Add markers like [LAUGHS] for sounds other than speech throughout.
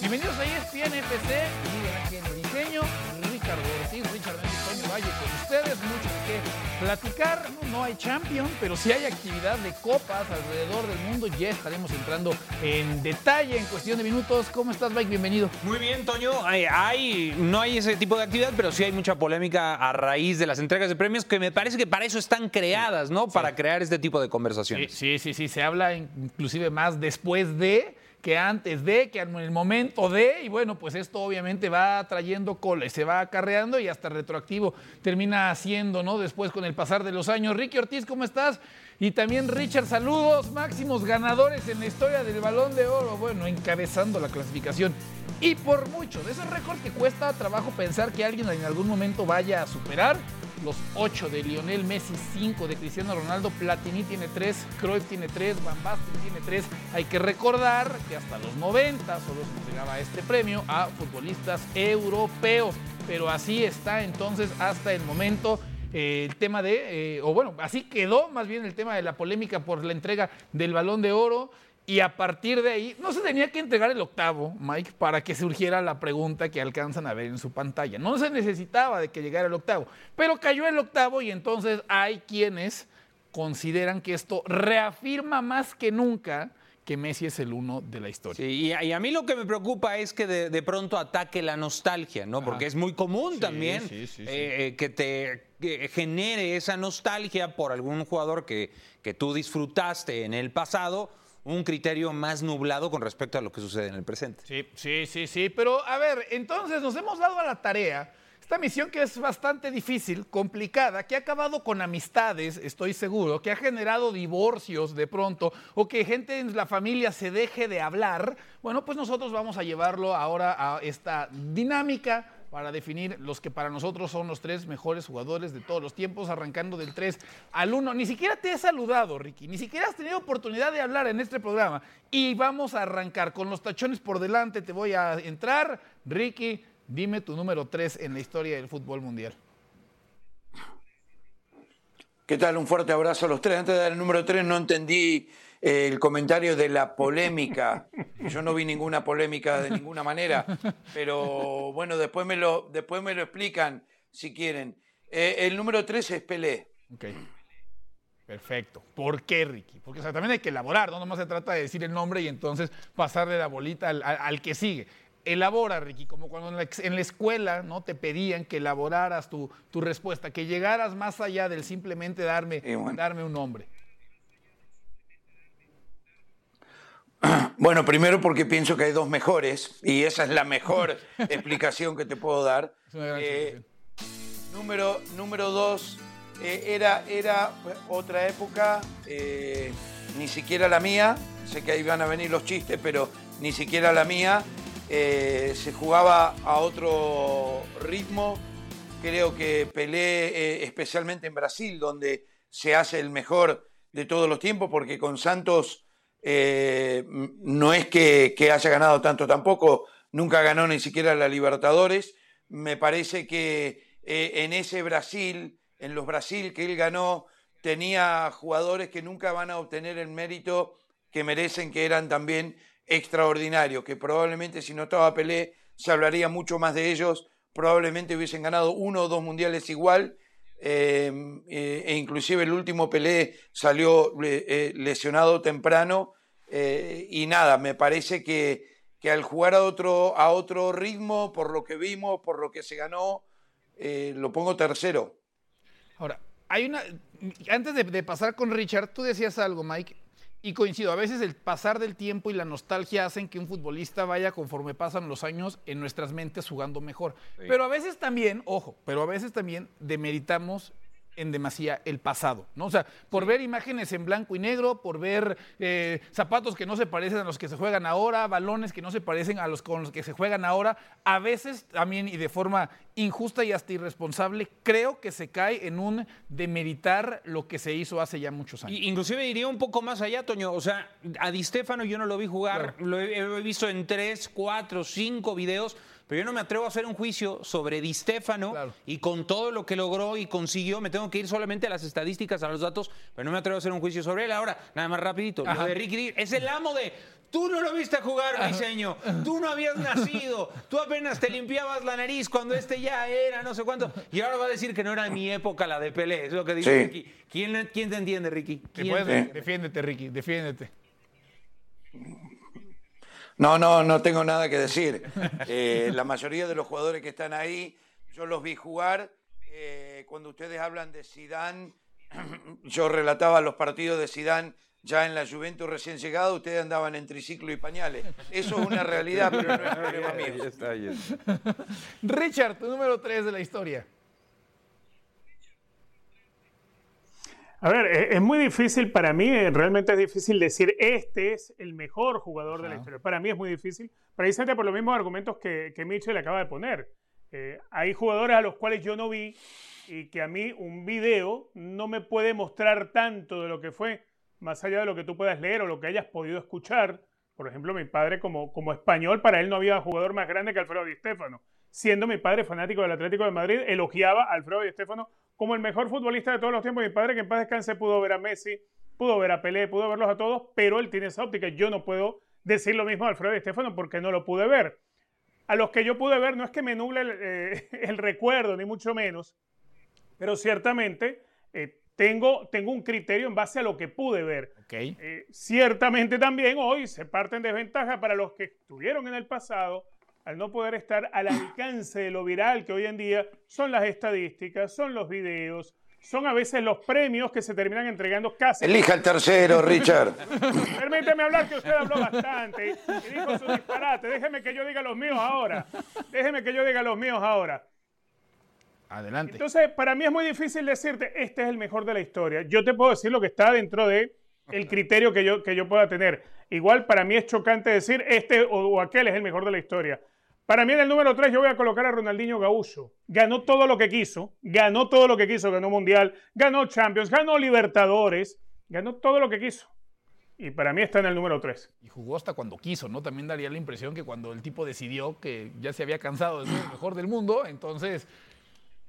Bienvenidos a ESPN FC, viven aquí en el diseño. Ricardo Ortiz, Richard Antonio Valle con ustedes. Mucho que platicar. No, no hay champion, pero sí hay actividad de copas alrededor del mundo. Ya estaremos entrando en detalle en cuestión de minutos. ¿Cómo estás, Mike? Bienvenido. Muy bien, Toño. Hay, hay- no hay ese tipo de actividad, pero sí hay mucha polémica a raíz de las entregas de premios que me parece que para eso están creadas, ¿no? Para crear este tipo de Sí, conversaciones. sí, sí, sí, se habla inclusive más después de que antes de, que en el momento de, y bueno, pues esto obviamente va trayendo cola y se va acarreando y hasta retroactivo termina haciendo, ¿no? Después con el pasar de los años. Ricky Ortiz, ¿cómo estás? Y también Richard, saludos, máximos ganadores en la historia del Balón de Oro, bueno, encabezando la clasificación. Y por mucho, de esos récords que cuesta trabajo pensar que alguien en algún momento vaya a superar, los 8 de Lionel Messi, 5 de Cristiano Ronaldo, Platini tiene 3, Cruyff tiene 3, Van Basten tiene 3. Hay que recordar que hasta los 90 solo se entregaba este premio a futbolistas europeos, pero así está entonces hasta el momento. eh, el tema de, eh, o bueno, así quedó más bien el tema de la polémica por la entrega del balón de oro. Y a partir de ahí, no se tenía que entregar el octavo, Mike, para que surgiera la pregunta que alcanzan a ver en su pantalla. No se necesitaba de que llegara el octavo, pero cayó el octavo y entonces hay quienes consideran que esto reafirma más que nunca que Messi es el uno de la historia. Sí, y, a, y a mí lo que me preocupa es que de, de pronto ataque la nostalgia, ¿no? Porque es muy común también sí, sí, sí. eh, eh, que te que genere esa nostalgia por algún jugador que, que tú disfrutaste en el pasado, un criterio más nublado con respecto a lo que sucede en el presente. Sí, sí, sí, sí. Pero a ver, entonces nos hemos dado a la tarea. Esta misión que es bastante difícil, complicada, que ha acabado con amistades, estoy seguro, que ha generado divorcios de pronto, o que gente en la familia se deje de hablar. Bueno, pues nosotros vamos a llevarlo ahora a esta dinámica para definir los que para nosotros son los tres mejores jugadores de todos los tiempos, arrancando del 3 al 1. Ni siquiera te he saludado, Ricky, ni siquiera has tenido oportunidad de hablar en este programa. Y vamos a arrancar con los tachones por delante. Te voy a entrar. Ricky, dime tu número 3 en la historia del fútbol mundial. ¿Qué tal? Un fuerte abrazo a los tres. Antes de dar el número tres, no entendí el comentario de la polémica. [LAUGHS] Yo no vi ninguna polémica de ninguna manera, pero bueno, después me lo, después me lo explican si quieren. Eh, el número tres es Pelé. Ok. Perfecto. ¿Por qué, Ricky? Porque o sea, también hay que elaborar, no nomás se trata de decir el nombre y entonces pasarle la bolita al, al- al que sigue. Elabora, Ricky, como cuando en la, en la escuela ¿no? te pedían que elaboraras tu, tu respuesta, que llegaras más allá del simplemente darme, bueno. darme un nombre. Bueno, primero porque pienso que hay dos mejores y esa es la mejor [LAUGHS] explicación que te puedo dar. Eh. Número, número dos, eh, era, era otra época, eh, ni siquiera la mía, sé que ahí van a venir los chistes, pero ni siquiera la mía, se jugaba a otro ritmo, creo que Pelé, especialmente en Brasil, donde se hace el mejor de todos los tiempos, porque con Santos eh, no es que, que haya ganado tanto tampoco, nunca ganó ni siquiera la Libertadores. Me parece que eh, en ese Brasil, en los Brasil que él ganó, tenía jugadores que nunca van a obtener el mérito que merecen, que eran también extraordinarios, que probablemente si no estaba Pelé se hablaría mucho más de ellos, probablemente hubiesen ganado uno o dos mundiales igual, eh, eh, e inclusive el último Pelé salió eh, eh, lesionado temprano, y nada, me parece que, que al jugar a otro, a otro ritmo, por lo que vimos, por lo que se ganó, lo pongo tercero. Ahora, hay una. Antes de, de pasar con Richard, tú decías algo, Mike, y coincido. A veces el pasar del tiempo y la nostalgia hacen que un futbolista vaya conforme pasan los años en nuestras mentes jugando mejor. Pero a veces también, ojo, pero a veces también demeritamos en demasía el pasado, ¿no? O sea, por ver imágenes en blanco y negro, por ver eh, zapatos que no se parecen a los que se juegan ahora, balones que no se parecen a los con los que se juegan ahora, a veces también y de forma injusta y hasta irresponsable, creo que se cae en un demeritar lo que se hizo hace ya muchos años. Y- inclusive iría un poco más allá, Toño. O sea, a Di Stefano yo no lo vi jugar, Claro. lo he, he visto en tres, cuatro, cinco videos, pero yo no me atrevo a hacer un juicio sobre Di Stefano Claro. y con todo lo que logró y consiguió, me tengo que ir solamente a las estadísticas, a los datos, pero no me atrevo a hacer un juicio sobre él. Ahora, nada más rapidito, Ajá. lo de Ricky es el amo de Tú no lo viste jugar, Briseño. Tú no habías nacido. Tú apenas te limpiabas la nariz cuando este ya era no sé cuánto. Y ahora va a decir que no era mi época la de Pelé. Es lo que dice Sí. Ricky. ¿Quién, quién te entiende, Ricky? Te ¿Quién puedes- te entiende? Defiéndete, Ricky, defiéndete. No, no, no tengo nada que decir. Eh, la mayoría de los jugadores que están ahí, yo los vi jugar. Eh, cuando ustedes hablan de Sidán, [CLEARS THROAT] yo relataba los partidos de Sidán ya en la Juventus recién llegado, ustedes andaban en triciclo y pañales. Eso es una realidad, pero no es problema mío. Richard, tu número 3 de la historia. A ver, e- es muy difícil para mí, eh, realmente es difícil decir este es el mejor jugador de la historia. Para mí es muy difícil, precisamente por los mismos argumentos que, que Mitchell acaba de poner. Eh, hay jugadores a los cuales yo no vi y que a mí un video no me puede mostrar tanto de lo que fue, más allá de lo que tú puedas leer o lo que hayas podido escuchar. Por ejemplo, mi padre como, como español, para él no había jugador más grande que Alfredo Di Stéfano. Siendo mi padre fanático del Atlético de Madrid, elogiaba a Alfredo Di Stéfano como el mejor futbolista de todos los tiempos. Mi padre, que en paz descanse, pudo ver a Messi, pudo ver a Pelé, pudo verlos a todos, pero él tiene esa óptica. Yo no puedo decir lo mismo de Alfredo Di Stéfano porque no lo pude ver. A los que yo pude ver, no es que me nuble el, eh, [LAUGHS] el recuerdo, ni mucho menos, pero ciertamente eh, tengo, tengo un criterio en base a lo que pude ver. Eh, ciertamente también hoy se parte en desventaja para los que estuvieron en el pasado al no poder estar al alcance de lo viral que hoy en día son las estadísticas, son los videos, son a veces los premios que se terminan entregando casi. Elija el tercero, Richard. [LAUGHS] Permíteme hablar que usted habló bastante y dijo su disparate. Déjeme que yo diga los míos ahora. Déjeme que yo diga los míos ahora. Adelante. Entonces, para mí es muy difícil decirte, este es el mejor de la historia. Yo te puedo decir lo que está dentro de el criterio que yo, que yo pueda tener. Igual para mí es chocante decir, este o, o aquel es el mejor de la historia. Para mí en el número 3 yo voy a colocar a Ronaldinho Gaúcho. Ganó todo lo que quiso, ganó todo lo que quiso, ganó Mundial, ganó Champions, ganó Libertadores, ganó todo lo que quiso. Y para mí está en el número 3. Y jugó hasta cuando quiso, ¿no? También daría la impresión que cuando el tipo decidió que ya se había cansado de ser el mejor del mundo, entonces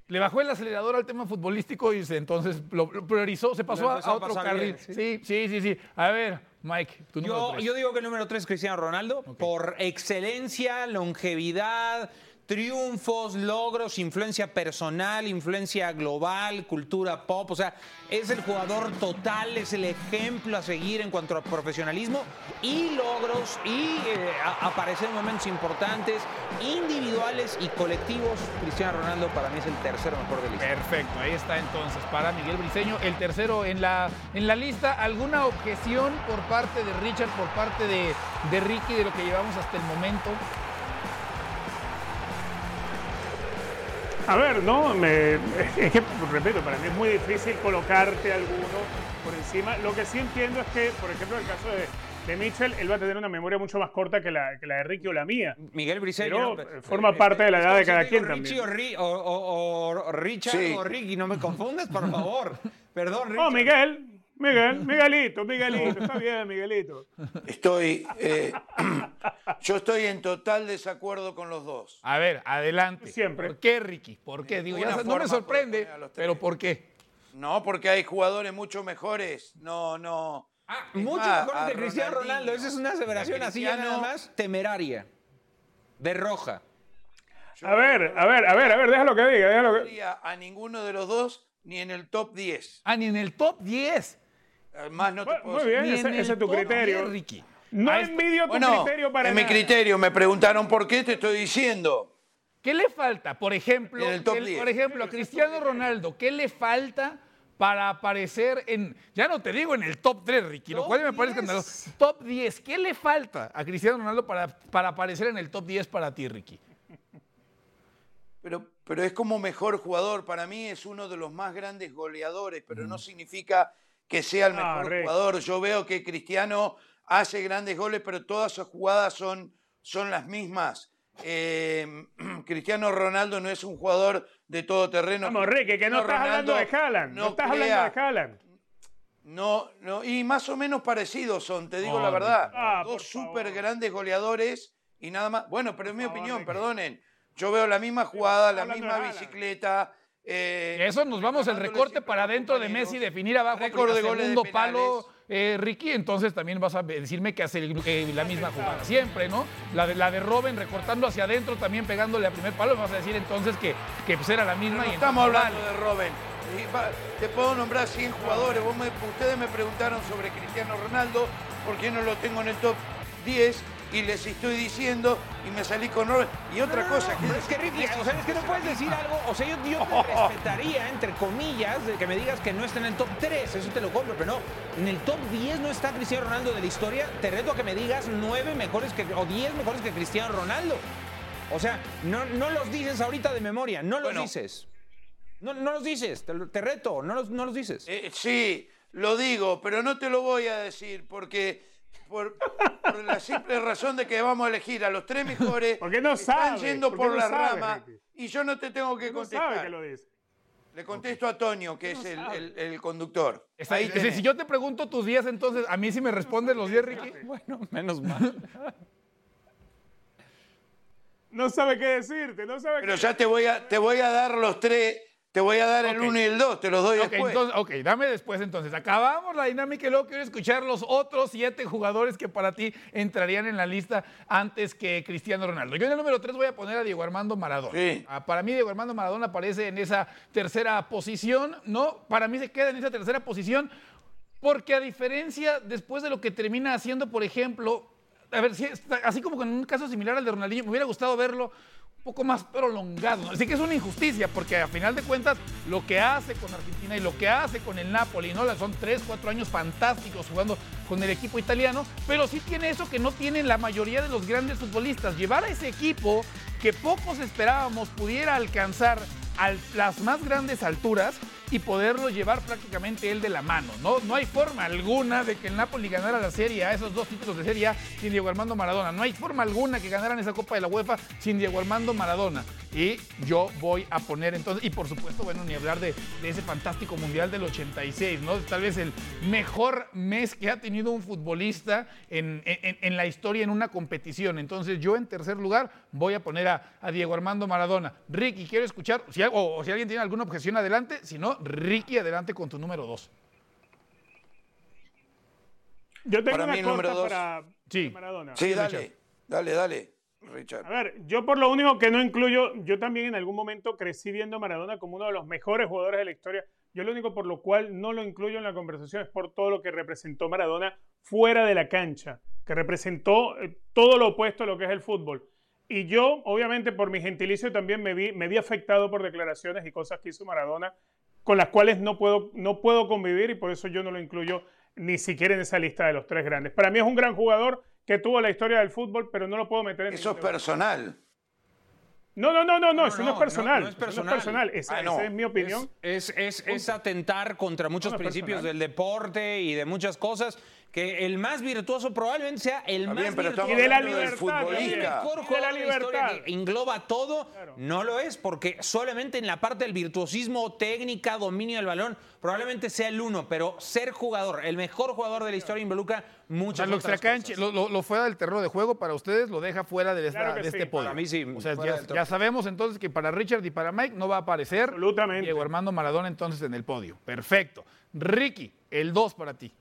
le bajó el acelerador al tema futbolístico y se, entonces lo, lo priorizó, se pasó a, otro carril. bien, sí. sí, sí, sí, sí. A ver, Mike, tu número Yo, tres. yo digo que el número 3 es Cristiano Ronaldo, por excelencia, longevidad, triunfos, logros, influencia personal, influencia global, cultura pop. O sea, es el jugador total, es el ejemplo a seguir en cuanto a profesionalismo y logros y eh, aparecer en momentos importantes, individuales y colectivos. Cristiano Ronaldo para mí es el tercero mejor de la historia. Perfecto, ahí está entonces para Miguel Briseño, el tercero en la, en la lista. ¿Alguna objeción por parte de Richard, por parte de, de Ricky, de lo que llevamos hasta el momento? A ver, no, me- [LAUGHS] es que, repito, para mí es muy difícil colocarte alguno por encima. Lo que sí entiendo es que, por ejemplo, en el caso de, de Mitchell, él va a tener una memoria mucho más corta que la, que la de Ricky o la mía. Miguel Briceño. Pero, ¿no? eh, forma parte de la edad de cada si quien Richie también. O, Ri- o- o- o Richard Sí. o Ricky, no me confundes, por favor. [LAUGHS] Perdón, Richard. Oh, Miguel, Miguel, Miguelito, Miguelito, está bien, Miguelito. Estoy, eh, [CLEARS THROAT] yo estoy en total desacuerdo con los dos. A ver, adelante. Siempre. ¿Por qué, Ricky? ¿Por qué? Digo, ya no me sorprende, pero ¿por qué? No, porque hay jugadores mucho mejores. No, no. Ah, mucho más, mejor a que Cristiano Ronaldinho. Ronaldo. Esa es una aseveración así ya nada más temeraria. De roja. Yo A ver, a ver, a ver, a ver, déjalo que diga, déjalo no que... a ninguno de los dos ni en el top 10. Ah, ni en el top 10. Eh, Más no te Bueno, puedo muy bien, ese, en es tu criterio. 10, Ricky. No A envidio tu Bueno, criterio para es mi criterio. Me preguntaron por qué, te estoy diciendo. ¿Qué le falta? Por ejemplo, En el top el- 10. por ejemplo, a Cristiano Ronaldo, ¿qué le falta para aparecer en, ya no te digo en el top 3, Ricky, lo cual me parece 10. escandaloso. Top 10, ¿qué le falta a Cristiano Ronaldo para, para aparecer en el top 10 para ti, Ricky? Pero, pero es como mejor jugador. Para mí es uno de los más grandes goleadores, pero no significa que sea el mejor jugador. Yo veo que Cristiano hace grandes goles, pero todas sus jugadas son, son las mismas. Eh, [CLEARS THROAT] Cristiano Ronaldo no es un jugador de todo terreno. Vamos, Ricky, que no estás hablando de Haaland. No, estás crea- hablando de Haaland. No, no, y más o menos parecidos son, te digo Oh, la verdad. Ah, Dos súper grandes goleadores y nada más. Bueno, pero en mi favor, opinión, Ricky. perdonen. Yo veo la misma jugada, la misma bicicleta. Eh, Eso nos vamos el recorte para adentro de. Messi, definir abajo Récord el de goles de segundo penales. palo, eh, Ricky, entonces también vas a decirme que hace eh, la misma jugada siempre, ¿no? La de, la de Robin recortando hacia adentro, también pegándole a primer palo, vas a decir entonces que, que pues era la misma. No y estamos entonces, hablando de Robin. Te puedo nombrar 100 jugadores. Vos me- ustedes me preguntaron sobre Cristiano Ronaldo, por qué no lo tengo en el top 10 y les estoy diciendo y me salí con Robin. Y otra cosa, Pero es que Ricky, o sea, es que no puedes decir algo, o sea, yo, yo te [LAUGHS] respetaría, entre comillas, de que me digas que no está en el top 3, eso te lo compro, pero no, en el top 10 no está Cristiano Ronaldo de la historia, te reto a que me digas 9 mejores que, o 10 mejores que Cristiano Ronaldo. O sea, no, no los dices ahorita de memoria, no los Bueno. dices. No, no los dices, te reto, no los, no los dices. Eh, sí, lo digo, pero no te lo voy a decir porque por, por la simple razón de que vamos a elegir a los tres mejores. [LAUGHS] Porque no están sabe, yendo porque por no la sabe, rama y yo no te tengo que No sabe contestar. que lo dice. Le contesto a Toño, que es el, el- el conductor. Está- Ahí es decir, tenés. si yo te pregunto tus 10, entonces a mí sí me respondes los 10, Ricky. Bueno, menos [LAUGHS] mal. No sabe qué decirte, no sabe Pero qué ya te voy a, te voy a dar los tres, te voy a dar el Ok. uno y el dos, te los doy Ok, después. entonces, ok, dame después entonces. Acabamos la dinámica y luego quiero escuchar los otros siete jugadores que para ti entrarían en la lista antes que Cristiano Ronaldo. Yo en el número 3 voy a poner a Diego Armando Maradona. Sí. Ah, Para mí Diego Armando Maradona aparece en esa tercera posición, ¿no? Para mí se queda en esa tercera posición porque a diferencia después de lo que termina haciendo, por ejemplo, a ver, así como con un caso similar al de Ronaldinho, me hubiera gustado verlo poco más prolongado. Así que es una injusticia, porque a final de cuentas, lo que hace con Argentina y lo que hace con el Napoli, ¿no? Son tres, cuatro años fantásticos jugando con el equipo italiano, pero sí tiene eso que no tienen la mayoría de los grandes futbolistas. Llevar a ese equipo que pocos esperábamos pudiera alcanzar las más grandes alturas y poderlo llevar prácticamente él de la mano. No, no hay forma alguna de que el Napoli ganara la Serie A, esos dos títulos de Serie A, sin Diego Armando Maradona. No hay forma alguna que ganaran esa Copa de la UEFA sin Diego Armando Maradona. Y yo voy a poner entonces, y por supuesto, bueno, ni hablar de, ese fantástico Mundial del 86, ¿no? Tal vez el mejor mes que ha tenido un futbolista en, en- la historia en una competición. Entonces yo en tercer lugar voy a poner a, a Diego Armando Maradona. Ricky, quiero escuchar, o si alguien tiene alguna objeción, adelante. Si no, Ricky, adelante con tu número dos. Yo tengo Para una mí número dos. para Sí. Maradona. sí, Richard. dale, dale, dale, Richard. A ver, yo por lo único que no incluyo, yo también en algún momento crecí viendo a Maradona como uno de los mejores jugadores de la historia. Yo lo único por lo cual no lo incluyo en la conversación es por todo lo que representó Maradona fuera de la cancha, que representó eh, todo lo opuesto a lo que es el fútbol. Y yo, obviamente, por mi gentilicio también me vi, me vi afectado por declaraciones y cosas que hizo Maradona con las cuales no puedo, no puedo convivir y por eso yo no lo incluyo ni siquiera en esa lista de los tres grandes. Para mí es un gran jugador que tuvo la historia del fútbol, pero no lo puedo meter en Eso es personal. No, no, no, no, no, eso no, es personal. no, no es personal. Esa, Ah, no. esa es mi opinión. Es, es, es atentar contra muchos principios personal. del deporte y de muchas cosas. Que el más virtuoso probablemente sea el Está más bien, pero virtuoso. Y de la libertad El mejor Y de jugador la de la historia libertad. que engloba todo, Claro. no lo es, porque solamente en la parte del virtuosismo, técnica, dominio del balón, probablemente sea el uno, pero ser jugador, el mejor jugador de la historia involucra O muchas sea, lo, otras cosas. lo, lo- lo fuera del terreno de juego para ustedes lo deja fuera de, esta- Claro que de este sí. podio. Para mí sí, O sea, ya sabemos entonces que para Richard y para Mike no va a aparecer Absolutamente. Diego Armando Maradona entonces en el podio. Perfecto. Ricky, el 2 para ti.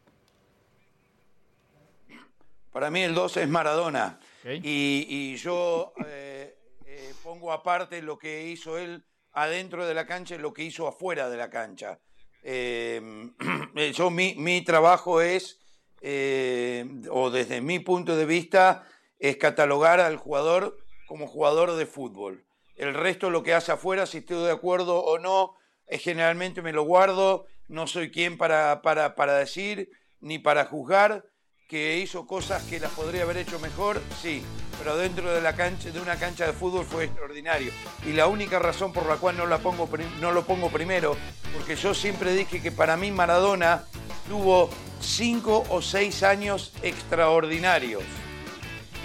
Para mí el 2 es Maradona. Y, y yo eh, eh, pongo aparte lo que hizo él adentro de la cancha y lo que hizo afuera de la cancha. Eh, [CLEARS THROAT] yo, mi, mi trabajo es, o desde mi punto de vista, es catalogar al jugador como jugador de fútbol. El resto, lo que hace afuera, si estoy de acuerdo o no, es generalmente me lo guardo. No soy quien para, para, para decir ni para juzgar que hizo cosas que las podría haber hecho mejor, sí, pero dentro de la cancha de una cancha de fútbol fue extraordinario. Y la única razón por la cual no la pongo no lo pongo primero, porque yo siempre dije que para mí Maradona tuvo cinco o seis años extraordinarios.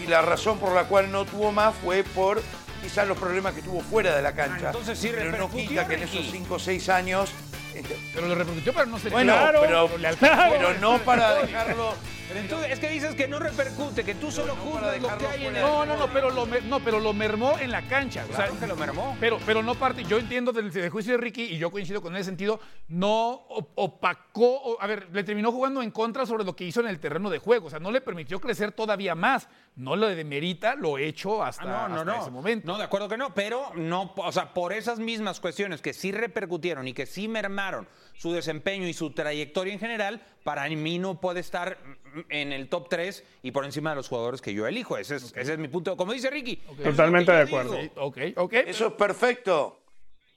Y la razón por la cual no tuvo más fue por quizás los problemas que tuvo fuera de la cancha. Ah, entonces sí pero no quita que en esos cinco o seis años este, Pero lo repercutió para no ser bueno, claro, pero, alcanzó. pero no para dejarlo, Pero entonces, es que dices que no repercute, que tú solo no juzgas lo que hay en el... No, no, no, pero lo, no, pero lo mermó en la cancha. O sea, Claro que lo mermó. Pero, pero no parte, yo entiendo del, del juicio de Ricky y yo coincido con ese sentido, no op- opacó, a ver, le terminó jugando en contra sobre lo que hizo en el terreno de juego, o sea, no le permitió crecer todavía más, no le demerita lo hecho hasta, Ah, no, no, hasta no. ese momento. No, de acuerdo que no, pero no, o sea, por esas mismas cuestiones que sí repercutieron y que sí mermaron su desempeño y su trayectoria en general, para mí no puede estar en el top 3 y por encima de los jugadores que yo elijo. Ese es, ese es mi punto. Como dice Ricky. lo Totalmente de acuerdo. Sí, ok, ok. Eso es perfecto.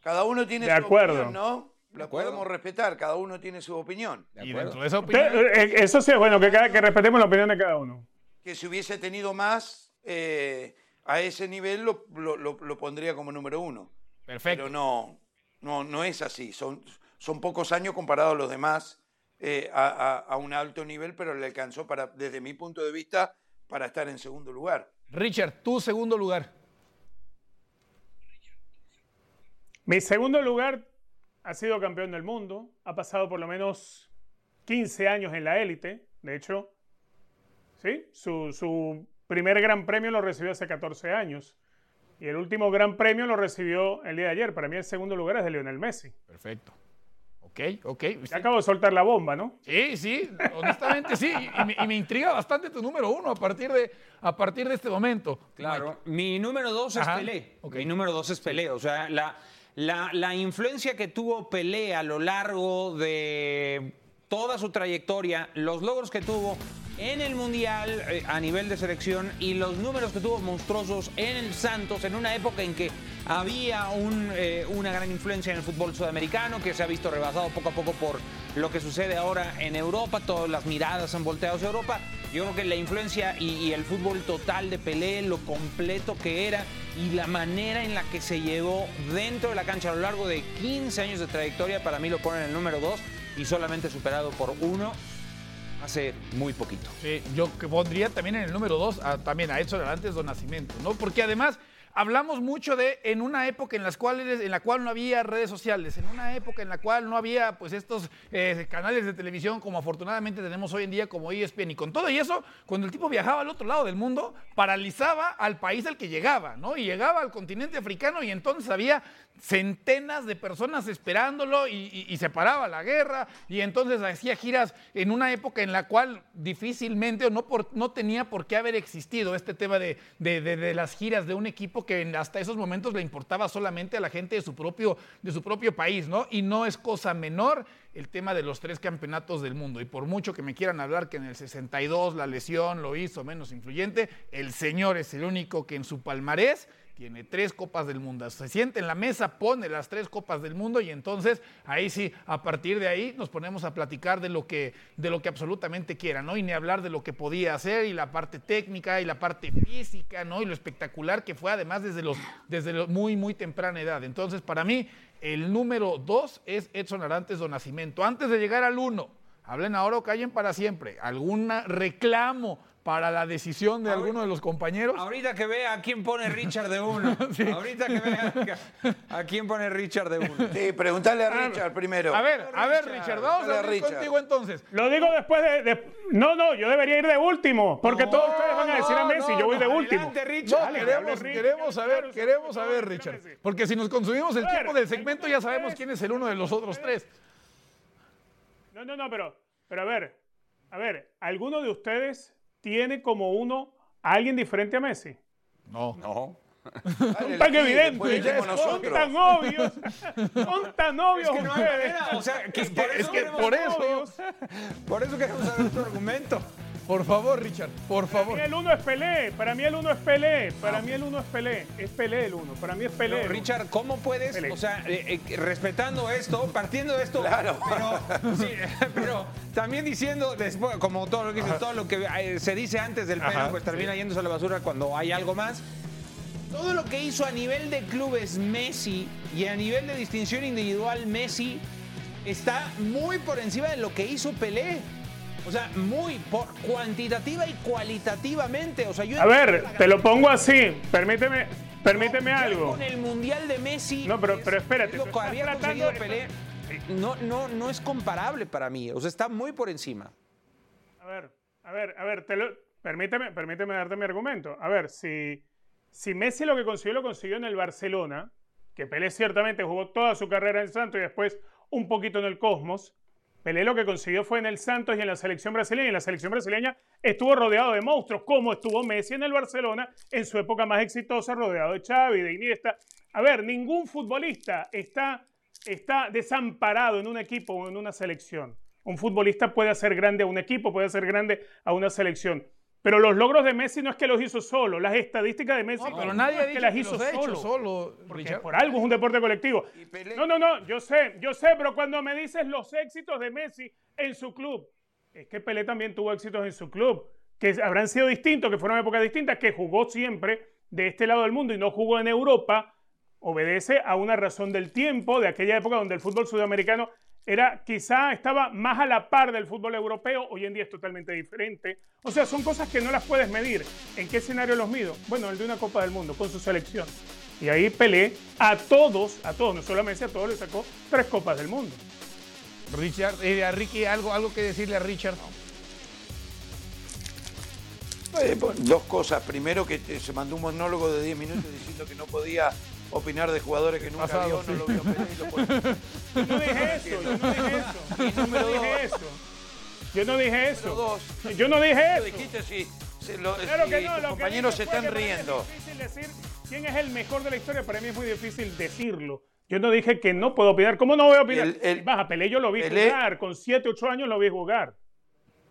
Cada uno tiene De su acuerdo. opinión, ¿no? La acuerdo. podemos respetar, cada uno tiene su opinión. De y dentro de esa opinión, eh, eso sí es bueno, que, cada- que respetemos la opinión de cada uno. Que si hubiese tenido más, eh, a ese nivel lo, lo- lo- lo pondría como número uno. perfecto. Pero no, no, no es así. Son, son pocos años comparados a los demás eh, a, a- a un alto nivel, pero le alcanzó para, desde mi punto de vista, para estar en segundo lugar. Richard, tu segundo lugar. Mi segundo lugar ha sido campeón del mundo, ha pasado por lo menos 15 años en la élite, de hecho, ¿sí? Su, su primer gran premio lo recibió hace 14 años y el último gran premio lo recibió el día de ayer. Para mí el segundo lugar es de Lionel Messi. Perfecto. Ok, ok. Sí, Ya acabo de soltar la bomba, ¿no? sí, sí, honestamente sí. Y me, y me intriga bastante tu número uno a partir de, a partir de este momento. Claro. Mi número dos es Ajá, Pelé. ok. Mi número dos es Pelé. O sea, la, la, la influencia que tuvo Pelé a lo largo de toda su trayectoria, los logros que tuvo en el Mundial eh, a nivel de selección y los números que tuvo monstruosos en el Santos en una época en que había eh, una gran influencia en el fútbol sudamericano que se ha visto rebasado poco a poco por lo que sucede ahora en Europa, todas las miradas han volteado hacia Europa. Yo creo que la influencia y, y el fútbol total de Pelé, lo completo que era y la manera en la que se llevó dentro de la cancha a lo largo de 15 años de trayectoria, para mí lo ponen en el número 2 y solamente superado por uno hace muy poquito. Sí, yo pondría también en el número dos también a Edson Arantes do Nacimiento, ¿no? Porque además hablamos mucho de en una época en las cuales en la cual no había redes sociales, en una época en la cual no había pues estos eh, canales de televisión como afortunadamente tenemos hoy en día como ESPN y con todo y eso cuando el tipo viajaba al otro lado del mundo paralizaba al país al que llegaba, ¿no? Y llegaba al continente africano y entonces había centenas de personas esperándolo y se paraba la guerra y entonces hacía giras en una época en la cual difícilmente o no, por- no tenía por qué haber existido este tema de, de- de- de las giras de un equipo que hasta esos momentos le importaba solamente a la gente de su propio, de su propio país, ¿no? Y no es cosa menor el tema de los tres campeonatos del mundo. Y por mucho que me quieran hablar que en el 62 la lesión lo hizo menos influyente, el señor es el único que en su palmarés tiene tres copas del mundo. Se siente en la mesa, pone las tres copas del mundo y entonces ahí sí, a partir de ahí nos ponemos a platicar de lo que, de lo que absolutamente quiera, ¿no? Y ni hablar de lo que podía hacer y la parte técnica y la parte física, ¿no? Y lo espectacular que fue además desde los, desde muy, muy temprana edad. Entonces, para mí, el número dos es Edson Arantes do Nascimento. Antes de llegar al uno, hablen ahora o callen para siempre. ¿Algún reclamo para la decisión de Ahorita- alguno de los compañeros? Ahorita que vea a quién pone Richard de uno. [LAUGHS] Ahorita que vea a quién pone Richard de uno. Sí, preguntale a Richard primero. A ver, a ver, Richard, vamos a Richard. contigo entonces. Lo digo después de, de- No, no, yo debería ir de último, porque No, todos ustedes van a decir a no, Messi, no, yo voy de último. adelante, No, Richard. Dale, queremos, saber, Claro, queremos saber, Richard. Porque si nos consumimos el ver, tiempo del el segmento, ya sabemos quién es el uno de los otros tres. No, no, no, pero, pero a ver, a ver, ¿alguno de ustedes tiene como uno a alguien diferente a Messi? No. No. [LAUGHS] Dale, Tan la tira, evidente, después ya decimos son nosotros. tan obvios, [LAUGHS] son tan obvios que no hay ustedes. manera, o sea, que por Es eso que por eso. Por eso queremos saber tu argumento. Por favor, Richard, por Para favor. mí el uno es Pelé, para mí el uno es Pelé, para mí el uno es Pelé, es Pelé el uno, para mí es Pelé. Uno. Richard, ¿cómo puedes, Pelé. o sea, eh, eh, respetando esto, partiendo de esto, Claro. pero, [LAUGHS] sí, pero también diciendo después, como todo lo que todo lo que eh, se dice antes del pelo, Ajá, pues termina yéndose a la basura cuando hay algo más. Todo lo que hizo a nivel de clubes Messi y a nivel de distinción individual Messi está muy por encima de lo que hizo Pelé. O sea, muy por cuantitativa y cualitativamente. O sea, yo A ver, te lo pongo así, permíteme, permíteme algo. Con el mundial de Messi. No, pero- es- pero espérate, es lo que había conseguido de- Pelé. No, no, no es comparable para mí. O sea, está muy por encima. A ver, A ver, a ver, te lo, permíteme, permíteme darte mi argumento. A ver, si, si Messi lo que consiguió lo consiguió en el Barcelona, que Pelé ciertamente jugó toda su carrera en Santos y después un poquito en el Cosmos, Pelé lo que consiguió fue en el Santos y en la selección brasileña. Y la selección brasileña estuvo rodeado de monstruos, como estuvo Messi en el Barcelona en su época más exitosa, rodeado de Xavi, de Iniesta. A ver, ningún futbolista está, está desamparado en un equipo o en una selección. Un futbolista puede hacer grande a un equipo, puede hacer grande a una selección. Pero los logros de Messi no es que los hizo solo, las estadísticas de Messi pero nadie no es que las que hizo los solo. solo, Porque por algo es un deporte colectivo. No, no, no, yo sé, yo sé, pero cuando me dices los éxitos de Messi en su club, es que Pelé también tuvo éxitos en su club, que habrán sido distintos, que fueron épocas distintas, que jugó siempre de este lado del mundo y no jugó en Europa, obedece a una razón del tiempo, de aquella época donde el fútbol sudamericano era quizá estaba más a la par del fútbol europeo, hoy en día es totalmente diferente. O sea, son cosas que no las puedes medir. ¿En qué escenario los mido? Bueno, el de una Copa del Mundo, con su selección. Y ahí Pelé a todos, a todos, no solamente a todos, le sacó tres Copas del Mundo. Richard, eh, a Ricky, algo, algo que decirle a Richard. Eh, bueno, dos cosas. Primero, que se mandó un monólogo de 10 minutos diciendo que no podía opinar de jugadores que nunca Pasado, vio, no sí. lo vio y lo pone. [LAUGHS] Yo no dije eso, yo no dije eso. Yo no dije eso. Yo no dije eso. dos, Yo no dije eso. dijiste si, si lo- Claro si que no, tus lo compañeros se están riendo. Es difícil decir quién es el mejor de la historia. Para mí es muy difícil decirlo. Yo no dije que no puedo opinar. ¿Cómo no voy a opinar? El- el- Baja, Pelé yo lo vi Pelé- jugar. Con 7, 8 años lo vi jugar.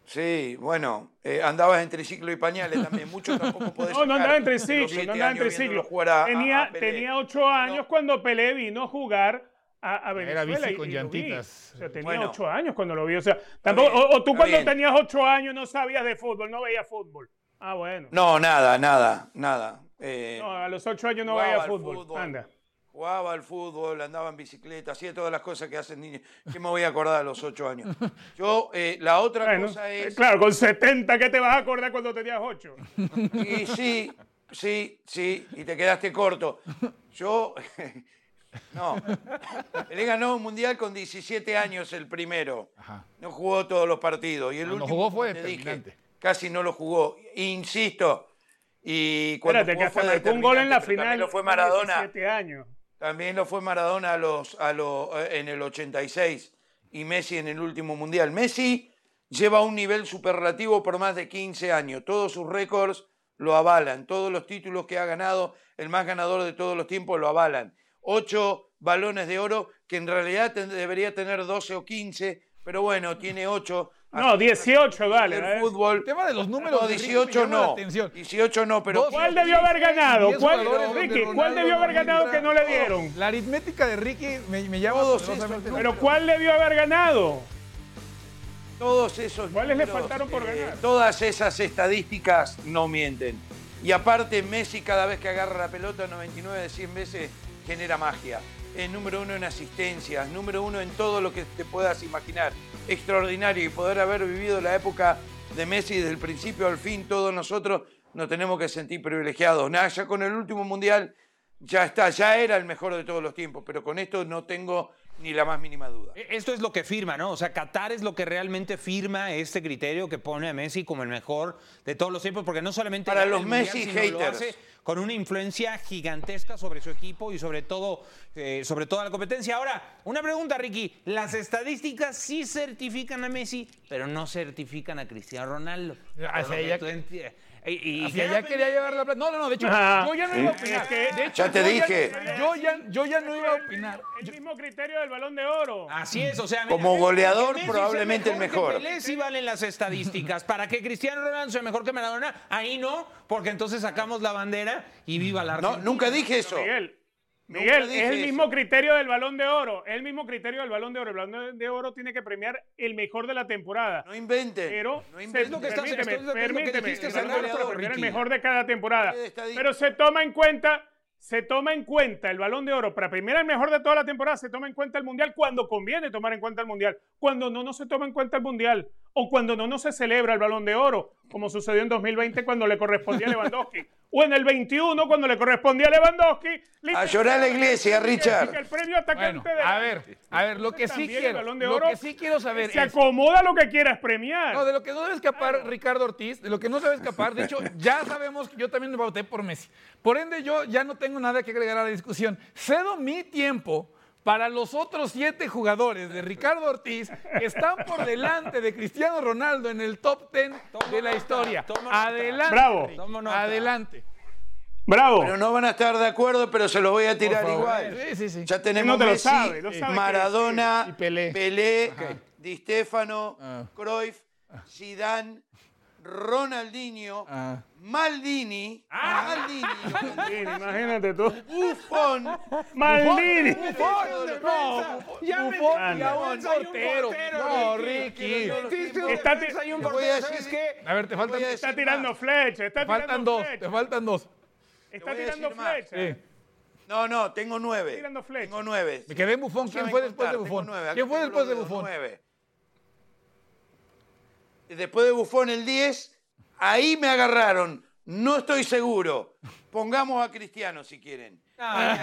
Sí, bueno, eh, andabas entre ciclo y pañales también. Mucho tampoco podés [LAUGHS] No, no andaba entre siete no andaba entre jugar a- Tenía, a tenía 8 años No. cuando Pelé vino a jugar a, a Venezuela. bici y- con y llantitas. O sea, tenía Bueno. 8 años cuando lo vi. O sea, tampoco, bien, o, o tú cuando bien. tenías 8 años no sabías de fútbol, no veías fútbol. Ah, bueno. No, nada, nada, nada. Eh, No, a los 8 años no veía fútbol. Anda. Jugaba al fútbol, andaba en bicicleta, hacía todas las cosas que hacen niños. ¿Qué me voy a acordar a los ocho años? [LAUGHS] Yo, eh, la otra Bueno, cosa eh, es. claro, con 70, ¿qué te vas a acordar cuando tenías 8? Y sí, sí, sí, y te quedaste corto. Yo. [LAUGHS] No. Pelé ganó un mundial con 17 años el primero. Ajá. No jugó todos los partidos. Y el Cuando último, jugó fue te dije, casi no lo jugó. Insisto. Y cuando Espérate, que jugó hasta fue marcó un gol en la final. Lo fue Maradona. 17 años. También lo fue Maradona a los, a los, eh, en el 86 y Messi en el último mundial. Messi lleva un nivel superlativo por más de 15 años. Todos sus récords lo avalan. Todos los títulos que ha ganado, el más ganador de todos los tiempos, lo avalan. Ocho balones de oro, que en realidad debería tener 12 o 15, pero bueno, tiene 8. No, 18, dale. El ¿eh? fútbol. El tema de los números No, de Ricky me 18 llama la no. atención. 18 no, pero. ¿Cuál debió haber ganado? ¿Cuál, Ricky, ¿cuál debió haber ganado que no le dieron? La aritmética de Ricky me, me llama Todos estos Pero. ¿cuál debió haber ganado? Todos esos ¿Cuáles le números, faltaron por eh, ganar? todas esas estadísticas no mienten. Y aparte, Messi cada vez que agarra la pelota 99 de 100 veces genera magia. Número uno en asistencias, número uno en todo lo que te puedas imaginar. Extraordinario. Y poder haber vivido la época de Messi desde el principio al fin, todos nosotros nos tenemos que sentir privilegiados. Nada, ya con el último mundial ya está, ya era el mejor de todos los tiempos, pero con esto no tengo ni la más mínima duda. E- Esto es lo que firma, ¿no? O sea, Qatar es lo que realmente firma este criterio que pone a Messi como el mejor de todos los tiempos, porque no solamente Para los Mundial, Messi lo haters. hace con una influencia gigantesca sobre su equipo y sobre todo eh, sobre toda la competencia. Ahora, una pregunta, Ricky. Las estadísticas sí certifican a Messi, pero no certifican a Cristiano Ronaldo. Por lo que y- y- Hacia allá quería llevar la plata. No, no, no, de hecho, Ah. yo ya no iba a opinar. Es que- de hecho, Ya te yo dije. yo, ya, yo ya no iba a opinar. El mismo criterio del balón de oro. Así es, o sea, Como mira, goleador, que Messi probablemente el que mejor. Pelé sí valen las estadísticas. Para que Cristiano Ronaldo sea mejor que Maradona, ahí no, porque entonces sacamos la bandera y viva la No, Argentina. nunca dije eso. Miguel, Miguel, es el eso. mismo criterio del balón de oro. Es el mismo criterio del balón de oro. El balón de oro tiene que premiar el mejor de la temporada. No invente. Pero, no invente. Es lo que permíteme, es lo que- es lo que permíteme, dijiste el balón de oro premiar el mejor de cada temporada. Pero se toma en cuenta, se toma en cuenta el balón de oro para premiar el mejor de toda la temporada, se toma en cuenta el mundial cuando conviene tomar en cuenta el mundial. Cuando no, no se toma en cuenta el mundial. O cuando no, no se celebra el balón de oro, como sucedió en 2020 cuando le correspondía a Lewandowski. O en el 21 cuando le correspondía a Lewandowski. A llorar a la iglesia, Richard. El premio atacante Bueno, a ver, a ver, lo que sí quiero, Balón de lo Oro que sí quiero saber se es acomoda lo que quieras premiar. No, de lo que no debe escapar Ricardo Ortiz, de lo que no debe escapar, de hecho, ya sabemos que yo también me voté por Messi. Por ende, yo ya no tengo nada que agregar a la discusión. Cedo mi tiempo para los otros siete jugadores de Ricardo Ortiz que están por delante de Cristiano Ronaldo en el top ten de la nota, historia. Adelante. Bravo. Adelante. Bravo. Pero no van a estar de acuerdo, pero se los voy a tirar igual. Sí, sí, sí. Ya tenemos No te lo Messi, sabe, sabe Maradona, Pelé. Pelé, Di Stefano, Ah. Cruyff, Zidane, Ronaldinho, Ah. Maldini, Maldini, Maldini, imagínate tú. Buffon, Maldini. Ya me Buffon y a Anda. un portero. No, Ricky. Está a ver, te faltan, Está tirando flecha, está faltan tirando dos, flecha. te faltan dos. Está tirando flecha. Sí. No, no, tengo nueve. tirando flecha. Tengo nueve. Me quedé en Bufón. No ¿Quién fue después de Bufón? ¿Quién fue después de Bufón? nueve. Después de Bufón el 10, ahí me agarraron. No estoy seguro. Pongamos a Cristiano si quieren. Ah.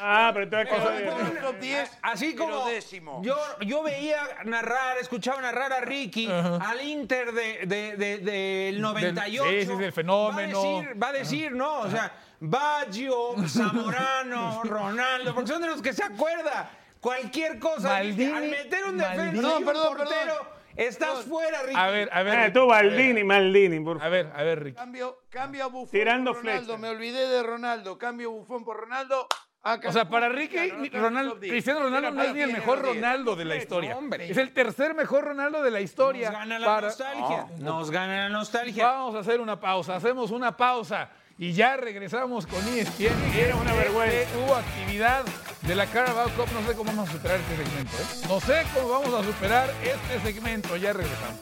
Ah, pero entonces cosa de- top 10, Así como décimo. yo, yo veía narrar, escuchaba narrar a Ricky al Inter de, de- de- del 98. sí, sí, del fenómeno. Va a decir, va a decir, ¿no? O sea, Baggio, Zamorano, Ronaldo, porque son de los que se acuerda. Cualquier cosa. Maldini, al meter un defensa y Perdón, un portero, perdón. Estás fuera, Ricky. A ver, a ver. Eh, Ricky, tú, ver. Maldini, por favor. A ver, a ver, Ricky. Cambio, cambio a Buffon Tirando por Ronaldo. flecha. Me olvidé de Ronaldo. Cambio Buffon por Ronaldo. Acá O sea, para Ricky, Cristiano, Ronaldo, top 10. Cristiano Ronaldo no es ni el mejor los 10. Ronaldo de la historia. hombre. Es el tercer mejor Ronaldo de la historia. Nos gana la para- nostalgia. Nos gana la nostalgia. Vamos a hacer una pausa, hacemos una pausa y ya regresamos con ESPN. Era una vergüenza. Hubo actividad de la Carabao Cup. No sé cómo vamos a superar este segmento. ¿eh? No sé cómo vamos a superar este segmento. Ya regresamos.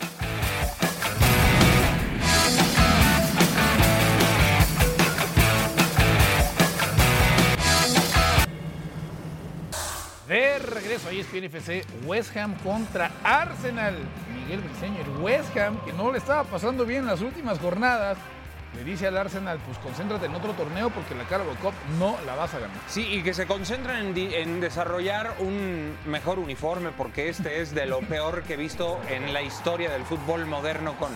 De regreso a ESPN FC, West Ham contra Arsenal. Miguel Briseño, el West Ham, que no le estaba pasando bien las últimas jornadas, le dice al Arsenal, pues concéntrate en otro torneo porque la Carabao Cup no la vas a ganar. Sí, y que se concentran en, desarrollar un mejor uniforme, porque este es de lo peor que he visto en la historia del fútbol moderno con